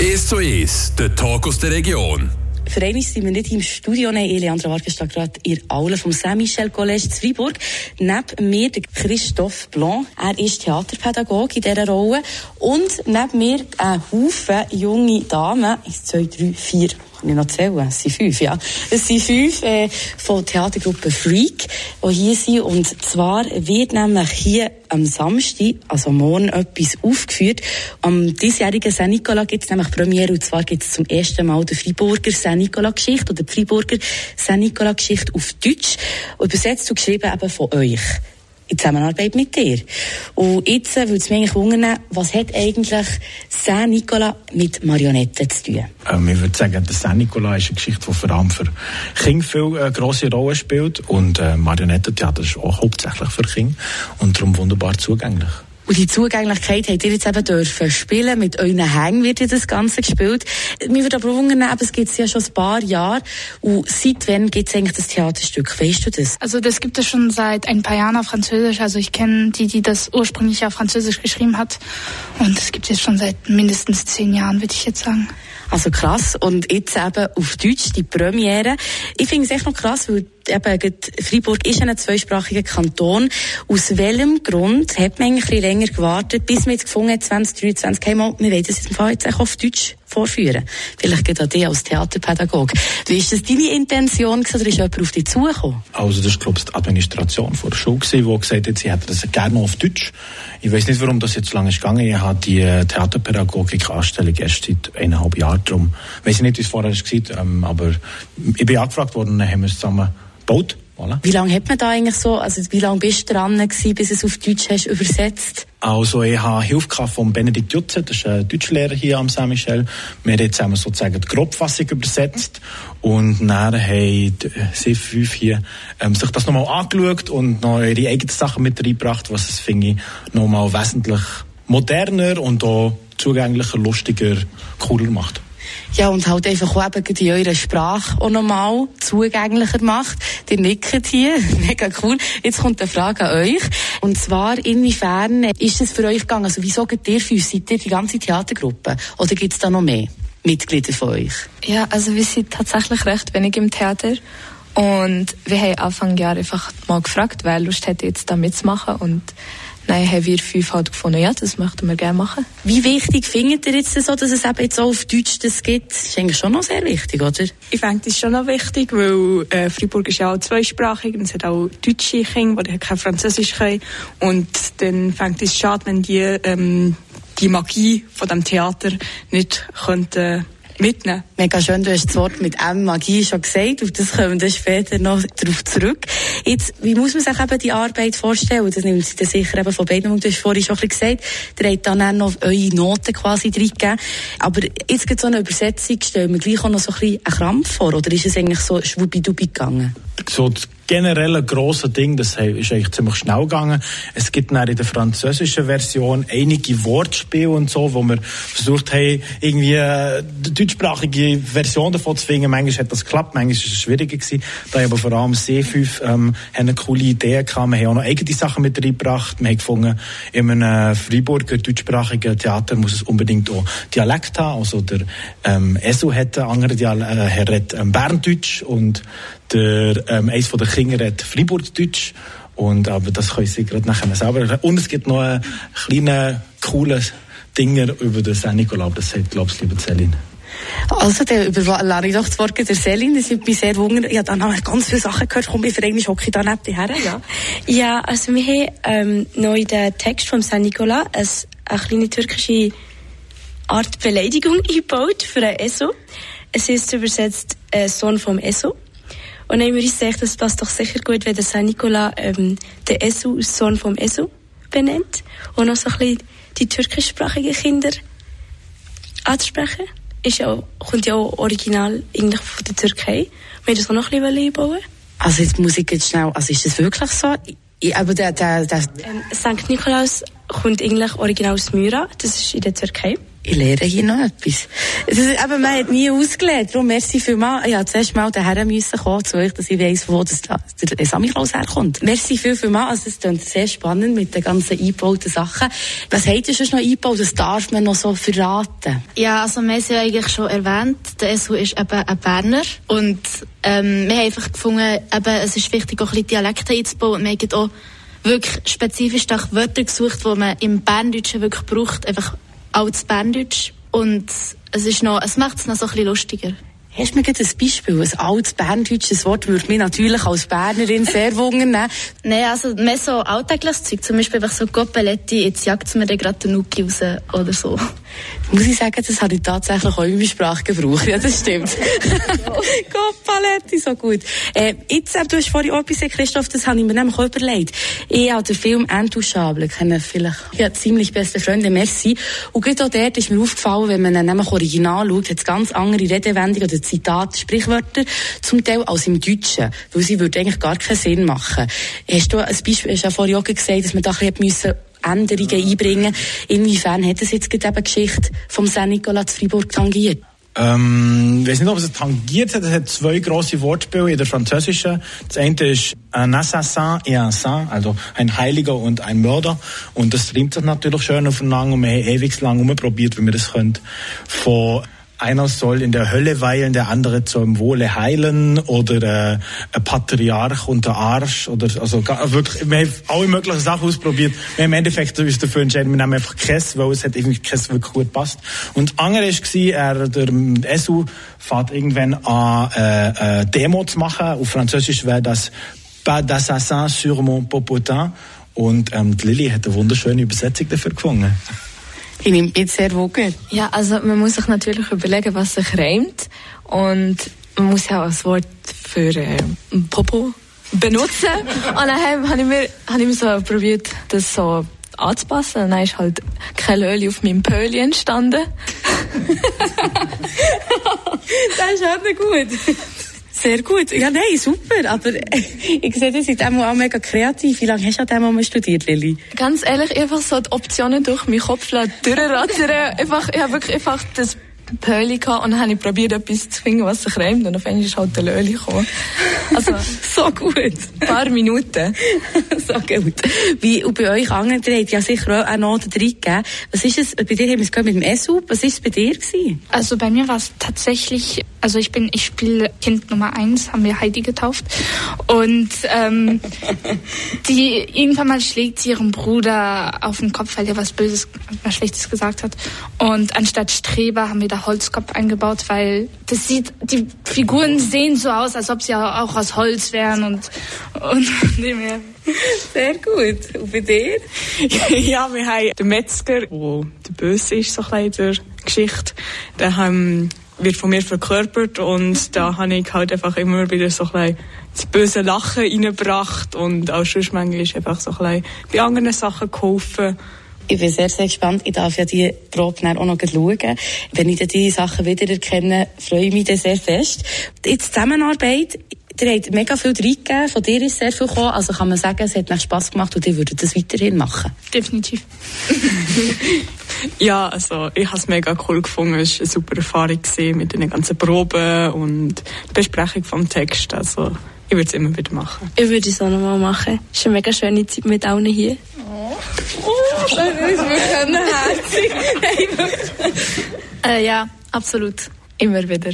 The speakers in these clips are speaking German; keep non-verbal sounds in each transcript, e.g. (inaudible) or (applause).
1 zu 1, der Talk aus der Region. Für einmal sind wir nicht im Studio, nein, Leandra Vargas steht gerade in Aula vom Saint-Michel College in Freiburg. Neben mir der Christophe Blanc. Er ist Theaterpädagoge in dieser Rolle. Und neben mir ein Haufen junge Damen. Eins, zwei, drei, vier kann ich noch zählen? Es sind fünf, ja. Es sind fünf äh, von Theatergruppe Freak, die hier sind. Und zwar wird nämlich hier am Samstag, also morgen, etwas aufgeführt. Am diesjährigen St. Nicola gibt es nämlich Premiere. Und zwar gibt es zum ersten Mal die Freiburger St. Nicola-Geschichte oder die Freiburger St. Nicola-Geschichte auf Deutsch. Übersetzt und geschrieben eben von euch in Zusammenarbeit mit dir. Und jetzt äh, würde es mich eigentlich wundern, was hat eigentlich Saint Nicola mit Marionetten zu tun? Ähm, ich würde sagen, der Saint Nicola ist eine Geschichte, die vor allem für Kinder viel äh, grosse Rolle spielt und äh, Marionettentheater ist auch hauptsächlich für Kinder und darum wunderbar zugänglich. Und die Zugänglichkeit habt ihr jetzt eben dürfen spielen. Mit euren Hängen wird ja das Ganze gespielt. Mir würde aber wundern, es gibt es ja schon ein paar Jahre. Und seit wann gibt es eigentlich das Theaterstück? Weißt du das? Also das gibt es schon seit ein paar Jahren auf Französisch. Also ich kenne die, die das ursprünglich auf Französisch geschrieben hat. Und es gibt es schon seit mindestens zehn Jahren, würde ich jetzt sagen. Also krass. Und jetzt eben auf Deutsch die Premiere. Ich finde es echt noch krass, weil eben, Freiburg ist ein zweisprachiger Kanton. Aus welchem Grund hat man eigentlich länger gewartet, bis man jetzt gefunden hat, 2023, hey, mal, wir wollen das jetzt auch auf Deutsch vorführen. Vielleicht geht auch dir als Theaterpädagoge. Wie ist das deine Intention oder ist jemand auf dich zugekommen? Also das ist, glaube ich, die Administration vor der Schule die gesagt hat, sie hätte das gerne auf Deutsch. Ich weiß nicht, warum das jetzt so lange ist gegangen. Ich habe die äh, Theaterpädagogik-Anstellung erst seit eineinhalb Jahren. Darum weiß ich nicht, wie es vorher war, ähm, aber ich bin angefragt worden dann haben wir es zusammen gebaut. Voilà. Wie lange hat man da eigentlich so, also wie lange bist du dran gewesen, bis es auf Deutsch hast übersetzt? Also ich habe Hilfe von Benedikt Jutze, das ist ein Deutschlehrer hier am Saint Michel. Wir haben jetzt sozusagen die Grobfassung übersetzt und dann haben sie fünf hier ähm, sich das nochmal angeschaut und noch ihre eigenen Sachen mit reingebracht, was es, finde ich, nochmal wesentlich moderner und auch zugänglicher, lustiger, cooler macht. Ja, und halt einfach auch eben in eurer Sprache auch nochmal zugänglicher macht. Die nickt hier. (laughs) Mega cool. Jetzt kommt eine Frage an euch. Und zwar, inwiefern ist es für euch gegangen? Also, wieso geht ihr für uns? Seid ihr die ganze Theatergruppe? Oder gibt es da noch mehr Mitglieder von euch? Ja, also wir sind tatsächlich recht wenig im Theater. Und wir haben Anfang Jahr einfach mal gefragt, wer Lust hätte, jetzt da mitzumachen. Und Nein, haben wir fünf halt gefunden, ja, das möchten wir gerne machen. Wie wichtig findet ihr jetzt so, dass es eben jetzt auch auf Deutsch das gibt? Das ist eigentlich schon noch sehr wichtig, oder? Ich das ist schon noch wichtig, weil äh, Freiburg ist ja auch zweisprachig und es hat auch deutsche Kinder, die kein Französisch können. Und dann fängt es schade, wenn die ähm, die Magie von dem Theater nicht könnten mitnehmen. Mega schön, du hast das Wort mit M Magie schon gesagt, und das kommen wir später noch darauf zurück. Jetzt, wie muss man sich eben die Arbeit vorstellen? Das nimmt sich dann sicher eben von beiden, du hast vorhin schon ein gesagt, ihr habt dann auch noch eure Noten quasi reingegeben. Aber jetzt gibt so eine Übersetzung, stellen wir gleich auch noch so ein bisschen einen Krampf vor, oder ist es eigentlich so schwuppidupi gegangen? So generell grosse Ding, das ist eigentlich ziemlich schnell gegangen. Es gibt in der französischen Version einige Wortspiele und so, wo wir versucht haben, irgendwie eine deutschsprachige Version davon zu finden. Manchmal hat das geklappt, manchmal ist es schwieriger gewesen. Da aber vor allem C5 ähm, eine coole Idee gehabt. Wir haben auch noch eigene Sachen mit reingebracht. Wir haben gefunden, in einem Freiburger deutschsprachigen Theater muss es unbedingt auch Dialekt haben. Also der ähm, ESO hat einen anderen Dialekt, äh, er hat ähm, Berndeutsch und der, ähm, eins von den Kindern redet Freiburgdeutsch. Und, aber das können sie gerade nachher selber. Und es gibt noch einen kleinen, coolen Dinger über den Saint Nicolas. Das sagt, glaube ich, liebe Celine. Also, der überlasse ich doch das Wort der Selin. Das hat mich sehr wundern. Ich habe dann auch ganz viele Sachen gehört. Komm, ich verregne hocke ich da neben dir her. Ja. ja, also wir haben ähm, neu den Text von Saint Nicolas, eine, eine kleine türkische Art Beleidigung (laughs) eingebaut für ein ESO. Es ist übersetzt äh, Sohn vom ESO. Und dann haben wir uns gedacht, das passt doch sicher gut, wenn der Saint Nicola ähm, den Esu als Sohn vom Esu benennt und noch so ein bisschen die türkischsprachigen Kinder anzusprechen. Ist ja, kommt ja auch original eigentlich von der Türkei. Wir haben das auch noch ein bisschen einbauen. Also jetzt muss ich jetzt schnell, also ist das wirklich so? Ich, aber der, der, der ähm, St. Nikolaus kommt eigentlich original aus Myra, das ist in der Türkei. Ich lerne hier noch etwas. Das eben, man hat nie ausgelernt. Darum merci vielmals. Ich musste zuerst mal daher kommen zu euch, dass ich weiss, wo das da, der Samichlaus herkommt. Merci viel, vielmals. Also, es klingt sehr spannend mit den ganzen eingebauten Sachen. Was habt ihr schon noch eingebaut? Das darf man noch so verraten. Ja, also wir haben es ja eigentlich schon erwähnt. Der SU ist eben ein Berner. Und ähm, wir haben einfach gefunden, eben, es ist wichtig, auch ein bisschen Dialekte einzubauen. Wir haben auch wirklich spezifisch nach Wörter gesucht, die man im Berndeutschen wirklich braucht. Einfach altes Berndeutsch. Und es, ist noch, es macht es noch so ein bisschen lustiger. Hast du mir ein Beispiel? Ein altes berndeutsches Wort würde mich natürlich als Bernerin sehr wundern. (laughs) Nein, also mehr so alltägliches Zeug. Zum Beispiel einfach so Goppeletti, jetzt jagt es mir gerade den Nuki raus oder so. Muss ich sagen, das habe ich tatsächlich auch in meiner Sprache gebraucht. Ja, das stimmt. (laughs) Goppeletti, so gut. Äh, jetzt, du hast vorhin auch etwas Christoph, das habe ich mir nämlich auch überlegt. Ich habe den Film «Intouchable», kennen vielleicht ja, ziemlich beste Freunde, merci. Und gerade auch dort ist mir aufgefallen, wenn man nämlich original schaut, hat es ganz andere Redewendungen oder Zitate, Sprichwörter, zum Teil als im Deutschen. Weil sie würde eigentlich gar keinen Sinn machen. Hast du ein Beispiel, hast ja vorhin auch gesagt, dass man da ein bisschen Änderungen einbringen Inwiefern hat es jetzt gerade Geschichte vom Saint-Nicolas zu Fribourg tangiert? Ähm, ich weiß nicht, ob es tangiert hat. Es hat zwei große Wortspiele in der Französischen. Das eine ist un assassin et un saint, also ein Heiliger und ein Mörder. Und das trimmt sich natürlich schön aufeinander und wir haben ewig lang umprobiert, wie wir das können. Von einer soll in der Hölle weilen, der andere zum Wohle heilen oder äh, ein Patriarch unter Arsch oder also wirklich, wir haben alle möglichen Sachen ausprobiert. Wir haben im Endeffekt uns dafür entschieden, wir nehmen einfach Käse, weil es hat irgendwie Käse wirklich gut passt. Und andere war, er, der SU fährt irgendwann an äh, äh, Demo zu machen. Auf Französisch wäre das Pas d'assassin sur mon popotin. Und ähm, die Lilly hat eine wunderschöne Übersetzung dafür gefunden. Ich nehme jetzt sehr wogen. Ja, also man muss sich natürlich überlegen, was sich reimt. Und man muss ja auch ein Wort für äh, Popo benutzen. (laughs) und dann habe ich, mir, hab ich mir so probiert, das so anzupassen. Und dann ist halt kein Öl auf meinem Pöli entstanden. (laughs) (laughs) das ist halt gut. Sehr gut. Ja, nein, super. Aber (laughs) ich sehe, das ist auch mega kreativ. Wie lange hast du an dem mal studiert, Lilly? Ganz ehrlich, einfach so die Optionen durch meinen Kopf durchrattern. einfach, ich habe wirklich einfach das Pöli gehabt und dann habe ich probiert, etwas zu finden, was sich reimt. Und auf einmal ist halt der Löli gekommen. Also, (laughs) so gut. Ein paar Minuten. (laughs) so gut. Wie, und bei euch anderen, ihr habt ja sicher auch noch den gegeben. Was ist es, bei dir haben wir es mit dem ESU, was ist es bei dir gewesen? Also bei mir war es tatsächlich, also ich bin, ich spiele Kind Nummer eins, haben wir Heidi getauft. Und, ähm, (laughs) die, irgendwann mal schlägt sie ihren Bruder auf den Kopf, weil er was Böses, was Schlechtes gesagt hat. Und anstatt Streber haben wir da Holzkopf eingebaut, weil das sieht, die Figuren sehen so aus, als ob sie auch aus Holz wären und, und (laughs) nicht mehr. Sehr gut. Und bei dir? (laughs) ja, wir haben den Metzger, der der Böse ist, so ein bisschen in der Geschichte. Der haben, wird von mir verkörpert und da habe ich halt einfach immer wieder so ein bisschen das böse Lachen reingebracht und auch sonst manchmal ist einfach so ein bisschen bei anderen Sachen geholfen. Ich bin sehr, sehr gespannt. Ich darf ja die Probe auch noch schauen. Wenn ich dann diese Sachen wiedererkenne, freue ich mich dann sehr fest. Die Zusammenarbeit, ihr habt mega viel reingegeben, von dir ist sehr viel gekommen. Also kann man sagen, es hat euch Spass gemacht und ihr würdet das weiterhin machen? Definitiv. (laughs) ja, also ich habe es mega cool gefunden. Es war eine super Erfahrung mit den ganzen Proben und der Besprechung vom Text. Also ich würde es immer wieder machen. Ich würde es auch nochmal machen. Es ist eine mega schöne Zeit mit allen hier. Oh, oh das ist wirklich herzig. äh, ja, absolut. Immer wieder.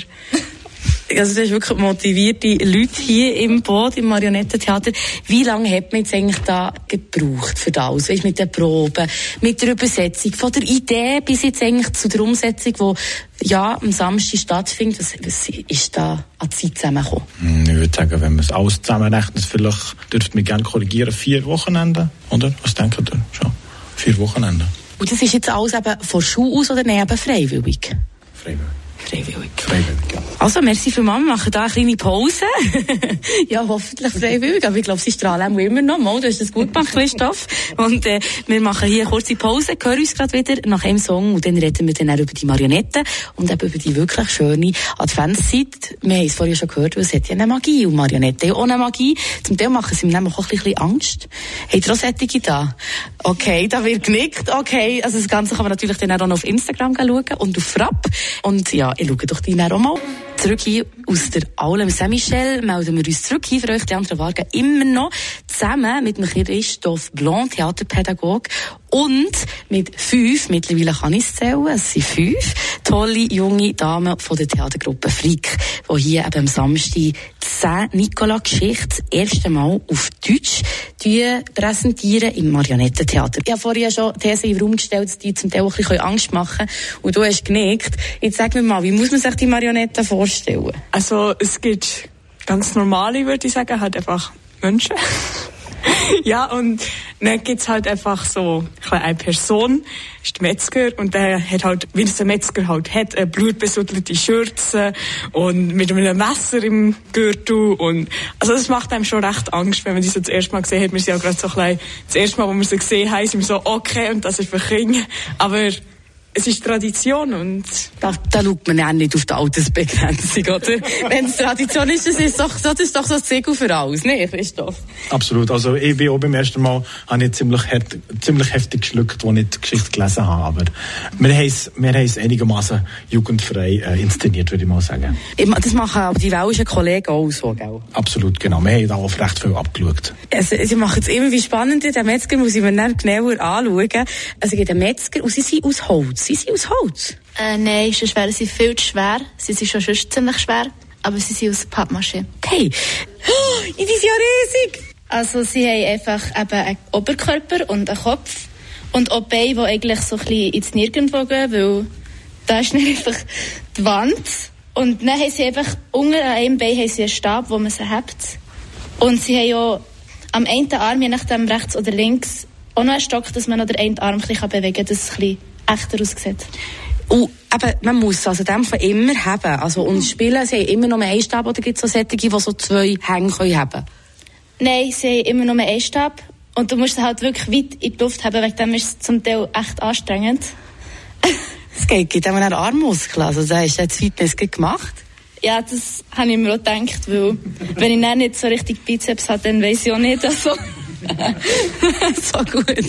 Also das ist wirklich motivierte Leute hier im Boot, im Marionettentheater. Wie lange hat man jetzt eigentlich da gebraucht für das? Weißt, mit den Proben, mit der Übersetzung, von der Idee bis jetzt eigentlich zu der Umsetzung, die ja am Samstag stattfindet. Was, was ist da an Zeit zusammengekommen? Hm, ich würde sagen, wenn man es alles zusammenrechnet, vielleicht dürfte man gerne korrigieren, vier Wochenende, oder? Was denken ihr? Schon. Vier Wochenende. Und das ist jetzt alles eben von Schule aus oder neben freiwillig? Freiwillig. Freiwillig. Freiwillig, ja. Also, merci für Mama. Wir machen hier eine kleine Pause. (laughs) ja, hoffentlich freiwillig. Aber ich glaube, sie strahlen auch immer noch. Mal, du hast das gut gemacht, Christoph. Und äh, wir machen hier eine kurze Pause, hören uns gerade wieder nach einem Song und dann reden wir dann auch über die Marionetten und eben über die wirklich schöne Adventszeit. Wir haben es vorhin schon gehört, es hat ja eine Magie und Marionetten haben auch eine Magie. Zum Teil machen sie mir nämlich auch ein bisschen Angst. Habt ihr auch solche da? Okay, da wird genickt. Okay, also das Ganze kann man natürlich dann auch noch auf Instagram schauen und auf Frapp. Und ja, ich schaue doch die auch mal. Zurück hier aus der Aule Saint-Michel melden wir uns zurück hier für euch, die anderen Wagen immer noch zusammen mit Christoph Blanc, Theaterpädagog und mit fünf, mittlerweile kann ich es zählen, es sind fünf, tolle junge Damen von der Theatergruppe Frick, die hier eben am Samstag Saint Nicola Geschichte das erste Mal auf Deutsch präsentieren im Marionettentheater. Ich habe vorhin schon These in den Raum gestellt, die zum Teil auch ein bisschen Angst machen und du hast genickt. Jetzt sag mir mal, wie muss man sich die Marionetten vorstellen? Also es gibt ganz normale, würde ich sagen, halt einfach Menschen. (laughs) ja, und dann gibt's halt einfach so eine Person, ist Metzger, und der hat halt, wie es ein Metzger halt hat, eine blutbesuddelte Schürze und mit einem Messer im Gürtel und, also das macht einem schon recht Angst, wenn man die so das erste Mal gesehen hat. Wir sind ja gerade so klein, das erste Mal, wo wir sie gesehen haben, sind wir so, okay, und das ist für Kinder, aber es ist Tradition und... Da, da schaut man ja nicht auf die Altersbegrenzung, oder? (laughs) Wenn es Tradition ist, das ist doch, das ist doch so ein Segel für alles, ne, Christoph? Absolut. Also ich bin auch beim ersten Mal habe ich ziemlich, hart, ziemlich heftig geschluckt, als ich die Geschichte gelesen habe. Aber wir haben es, wir haben es einigermaßen jugendfrei äh, inszeniert, würde ich mal sagen. Das machen aber die welschen Kollegen auch so, gell? Absolut, genau. Wir haben da auch recht viel abgeschaut. Also, sie machen es immer wie spannend. Den Metzger muss ich mir dann genauer anschauen. Also es gibt einen Metzger und sie sind aus Holz. Sie sind aus Holz? Äh, nein, ist schwer. Sie sind viel zu schwer. Sie sind schon sonst ziemlich schwer. Aber sie sind aus Pappmaché. Okay. Oh, die sind ja riesig. Also sie haben einfach eben einen Oberkörper und einen Kopf. Und auch Beine, die eigentlich so ein bisschen ins Nirgendwo gehen, weil da ist (laughs) nicht einfach die Wand. Und dann haben sie einfach, unter einem Bein haben sie einen Stab, wo man sie hat. Und sie haben ja am einen Arm, je nachdem rechts oder links, auch noch einen Stock, dass man noch den einen Arm ein bisschen bewegen kann, dass es ein bisschen echter aussieht. Und eben, man muss also dem von immer haben. Also, und spielen, sie haben immer noch einen Stab oder gibt es so solche, die so zwei Hänge können haben Nein, sie haben immer nur einen Stab. Und du musst sie halt wirklich weit in die Luft haben, wegen dem ist es zum Teil echt anstrengend. Es geht, geht auch einen Armmuskel. Also, da hast du jetzt Fitness gemacht. Ja, das habe ich mir auch gedacht, weil, wenn ich dann nicht so richtig Bizeps habe, dann weiß ich auch nicht, also. (laughs) so gut.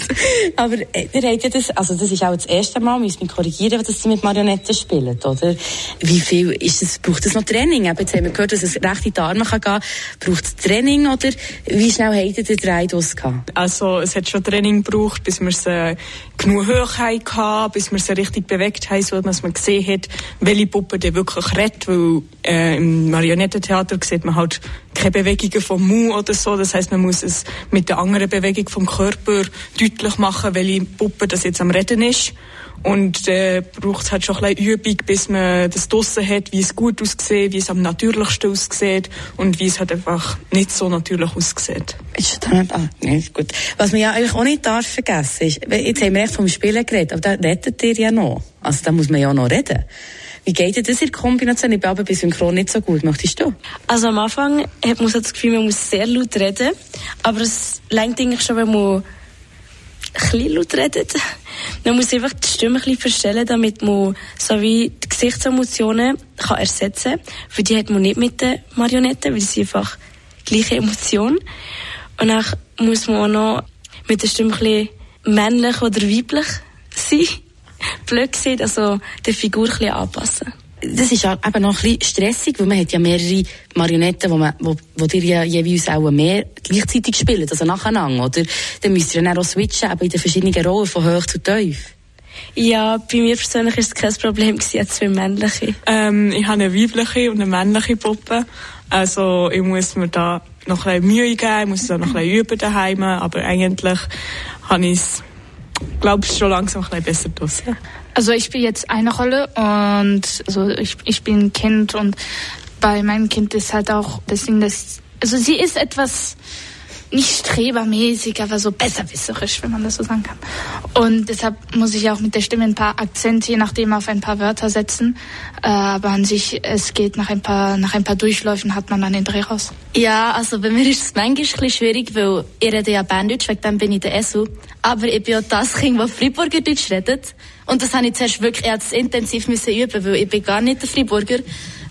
Aber äh, ihr habt ja das, also das ist auch das erste Mal, müssen wir korrigieren, dass sie mit Marionetten spielen, oder? Wie viel ist es, braucht es noch Training? Eben, jetzt haben wir gehört, dass es recht in die Arme kann gehen. Braucht es Training oder wie schnell habt ihr den Dreidos gehabt? Also es hat schon Training gebraucht, bis wir sie genug hoch hatten, bis wir sie richtig bewegt haben, so dass man gesehen hat, welche Puppe die wirklich redet, weil äh, im Marionettentheater sieht man halt keine Bewegungen vom Mund oder so. Das heißt, man muss es mit der anderen Bewegung vom Körper deutlich machen, welche Puppe das jetzt am Reden ist. Und äh, braucht es halt schon ein bisschen Übung, bis man das draussen hat, wie es gut aussieht, wie es am natürlichsten aussieht und wie es halt einfach nicht so natürlich aussieht. Ist das ah, nee, ist gut. Was man ja eigentlich auch nicht darf vergessen ist, jetzt haben wir echt vom Spielen geredet, aber da redet ihr ja noch. Also da muss man ja noch reden. Wie geht dir das in der Kombination? Ich bin aber bei Synchron nicht so gut. Möchtest du? Also am Anfang hat man das Gefühl, man muss sehr laut reden. Aber es lenkt eigentlich schon, wenn man bisschen laut redet. Man muss einfach die Stimme ein bisschen verstellen, damit man so wie die Gesichtsemotionen kann ersetzen kann. Für die hat man nicht mit den Marionetten, weil sie einfach gleiche Emotion. Und dann muss man auch noch mit der Stimme ein bisschen männlich oder weiblich sein (laughs) blöd sieht, also der Figur ein bisschen anpassen. Das ist ja eben noch ein bisschen stressig, weil man hat ja mehrere Marionetten, wo, man, wo, wo dir ja jeweils auch mehr gleichzeitig spielen, also nacheinander, oder? Dann müsst ihr dann auch switchen, aber in den verschiedenen Rollen, von hoch zu tief. Ja, bei mir persönlich war es kein Problem, habe zwei männliche. Ähm, ich habe eine weibliche und eine männliche Puppe. Also ich muss mir da noch ein bisschen Mühe geben, ich muss da noch ein bisschen üben daheim, aber eigentlich habe ich es glaube ich, schon langsam ein bisschen besser draussen. Also ich spiele jetzt eine Rolle und also ich, ich bin Kind und bei meinem Kind ist halt auch das Ding, dass also sie ist etwas nicht strebermäßig, aber so besserwisserisch, wenn man das so sagen kann. Und deshalb muss ich auch mit der Stimme ein paar Akzente, je nachdem, auf ein paar Wörter setzen. Äh, aber an sich, es geht nach ein paar, nach ein paar Durchläufen hat man dann den Dreh raus. Ja, also bei mir ist es manchmal ein bisschen schwierig, weil ich rede ja Berndeutsch, wegen dem bin ich der ESU. Aber ich bin ja das Kind, das Freiburger Deutsch redet. Und das habe ich zuerst wirklich jetzt intensiv müssen üben, weil ich bin gar nicht der Freiburger.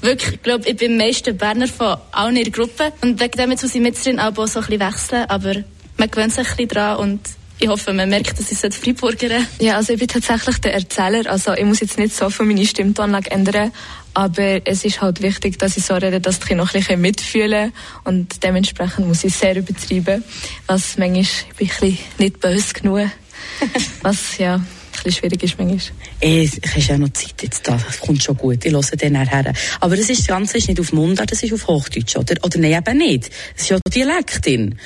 Wirklich, ich glaube, ich bin am meisten Berner von allen in der Gruppe. Und wegen dem jetzt muss ich mit drin auch so ein bisschen wechseln. Aber man gewöhnt sich ein bisschen dran und ich hoffe, man merkt, dass ich es Freiburger Ja, also ich bin tatsächlich der Erzähler. Also ich muss jetzt nicht so viel meine Stimmtonlage ändern. Aber es ist halt wichtig, dass ich so rede, dass die noch ein bisschen mitfühlen Und dementsprechend muss ich sehr übertreiben. Was manchmal bin ich ein bisschen nicht böse genug. (laughs) Was, ja, bisschen schwierig ist manchmal. Ey, ich habe ja noch Zeit jetzt da, das kommt schon gut, ich höre dann nachher. Aber das, ist, das Ganze ist nicht auf Mundart, das ist auf Hochdeutsch, oder? Oder nein, eben nicht. Das ist ja Dialektin.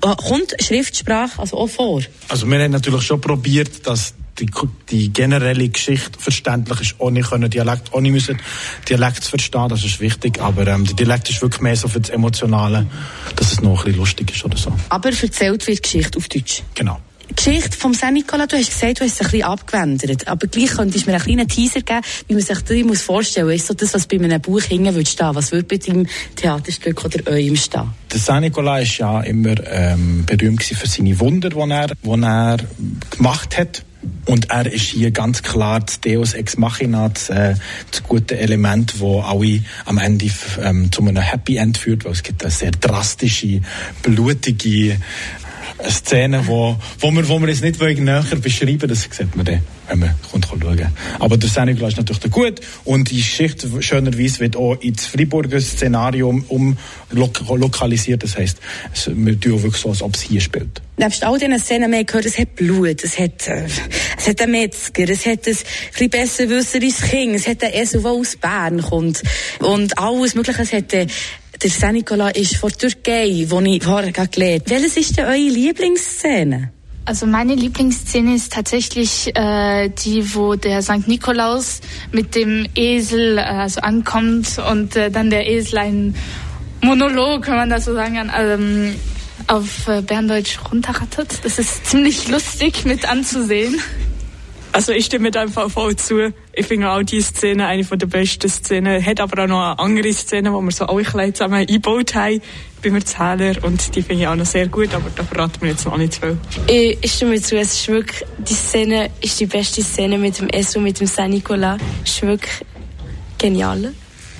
Ah, kommt Schriftsprache also auch vor? Also wir haben natürlich schon probiert, dass die, die generelle Geschichte verständlich ist, ohne können Dialekt, ohne müssen Dialekt zu verstehen, das ist wichtig, aber ähm, der Dialekt ist wirklich mehr so für das Emotionale, dass es noch ein bisschen lustig ist oder so. Aber erzählt wird Geschichte auf Deutsch? Genau. Geschichte vom Saint Nicolas, du hast gesagt, du hast es ein bisschen abgewendet. Aber gleich könntest du mir einen kleinen Teaser geben, wie man sich das vorstellen muss. Ist so das, was bei einem Buch hängen würde stehen? Was würde bei deinem Theaterstück oder eurem stehen? Der Nicolas ist ja immer ähm, berühmt für seine Wunder, die er, die er gemacht hat. Und er ist hier ganz klar das Deus Ex Machina, das, äh, das gute Element, wo alle am Ende ähm, zu einem Happy End führt, weil es gibt eine sehr drastische, blutige Szene, wo, wo, wir, wo wir jetzt nicht näher beschreiben das sieht man dann, wenn man kommt schauen Aber der Senegla ist natürlich gut und die Geschichte schönerweise wird auch ins Freiburger Szenario um, lokalisiert. Das heisst, es, wir tun wirklich so, als ob es hier spielt. Nebst all diesen Szenen mehr gehört, es hat Blut, es hat, äh, es hat einen Metzger, es hat ein bisschen besser wisseres Kind, es hat einen Esel, der aus Bern kommt und alles Mögliche. Es hat äh, der Saint Nicolas ist von Türkei, wo ich vorher gelernt habe. Welches ist denn eure Lieblingsszene? Also meine Lieblingsszene ist tatsächlich äh, die, wo der St. Nikolaus mit dem Esel äh, also ankommt und äh, dann der Esel einen Monolog, kann man das so sagen, ähm, auf äh, Berndeutsch runterrattert. Das ist ziemlich lustig mit anzusehen. Also ich stimme da einfach voll zu. Ich finde auch diese Szene eine der besten Szenen. Hat aber auch noch eine andere Szene, wo wir so alle zusammen eingebaut haben beim Erzähler und die finde ich auch noch sehr gut, aber da verraten wir jetzt noch nicht zu viel. Ich, ich stimme zu, es ist wirklich, die Szene ist die beste Szene mit dem Esso, mit dem Saint Nicolas. Es ist wirklich genial.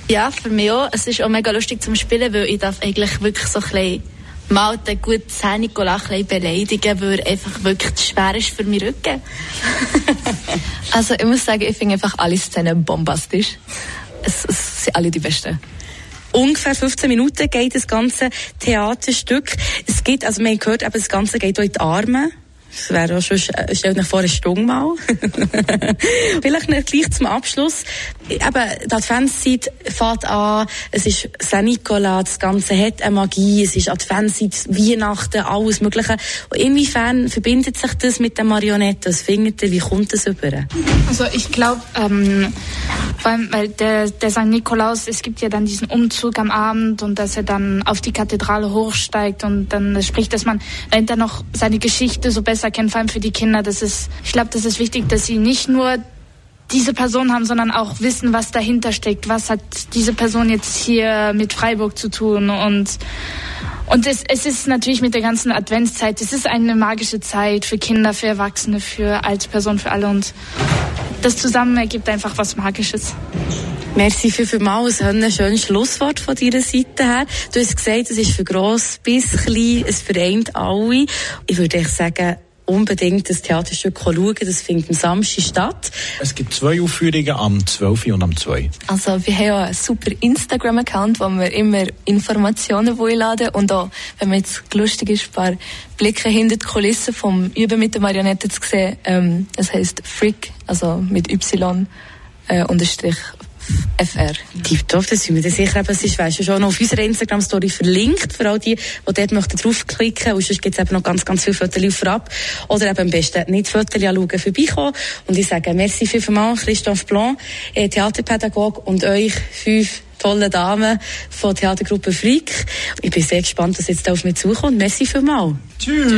Ja, für mich auch. Es ist auch mega lustig zum Spielen, weil ich darf eigentlich wirklich so ein bisschen mal den guten Saint Nicolas beleidigen, weil er einfach wirklich zu schwer ist für meinen Rücken. (laughs) also ich muss sagen, ich finde einfach alle Szenen bombastisch. Es, es sind alle die besten. Ungefähr 15 Minuten geht das ganze Theaterstück. Es geht, also man hört, eben, das Ganze geht auch in die Arme. Das wäre auch schon, äh, stellt euch vor, eine Stunde mal. (laughs) Vielleicht noch gleich zum Abschluss. Eben, die Adventszeit fängt an, es ist Saint Nicolas, das Ganze hat eine Magie, es ist Adventszeit, Weihnachten, alles Mögliche. Inwiefern verbindet sich das mit der Marionette? Was findet ihr, wie kommt das über? Also ich glaube, ähm, weil der, der St. Nikolaus, es gibt ja dann diesen Umzug am Abend und dass er dann auf die Kathedrale hochsteigt und dann spricht, dass man dahinter noch seine Geschichte so besser kennt, vor allem für die Kinder. Das ist, ich glaube, das ist wichtig, dass sie nicht nur diese Person haben, sondern auch wissen, was dahinter steckt. Was hat diese Person jetzt hier mit Freiburg zu tun? Und, und es, es ist natürlich mit der ganzen Adventszeit, es ist eine magische Zeit für Kinder, für Erwachsene, für alte Personen, für alle. Und das zusammen ergibt einfach was Magisches. Merci für vielmals. Ein schönes Schlusswort von deiner Seite her. Du hast gesagt, es ist für gross bis klein, es vereint alle. Ich würde echt sagen, unbedingt das Theaterstück schauen. Das findet am Samstag statt. Es gibt zwei Aufführungen, am 12. und am 2. Also wir haben ja einen super Instagram-Account, wo wir immer Informationen einladen und auch, wenn man jetzt lustig ist, ein paar Blicke hinter die Kulissen vom Üben mit der Marionette zu sehen. Ähm, das heisst Freak, also mit Y äh, unterstrich FR. Tipptopp, das sind wir sicher. Aber es ist, weißt du, schon auf unserer Instagram-Story verlinkt, für all die, die dort möchten draufklicken. Und sonst gibt es eben noch ganz, ganz viele Fotos auf vorab. Oder eben am besten nicht Fotos anschauen, vorbeikommen. Und ich sage merci vielmals, Christoph Blanc, äh, Theaterpädagog und euch fünf tollen Damen von Theatergruppe Freak. Ich bin sehr gespannt, was jetzt da auf mich zukommt. Merci vielmals. Tschüss.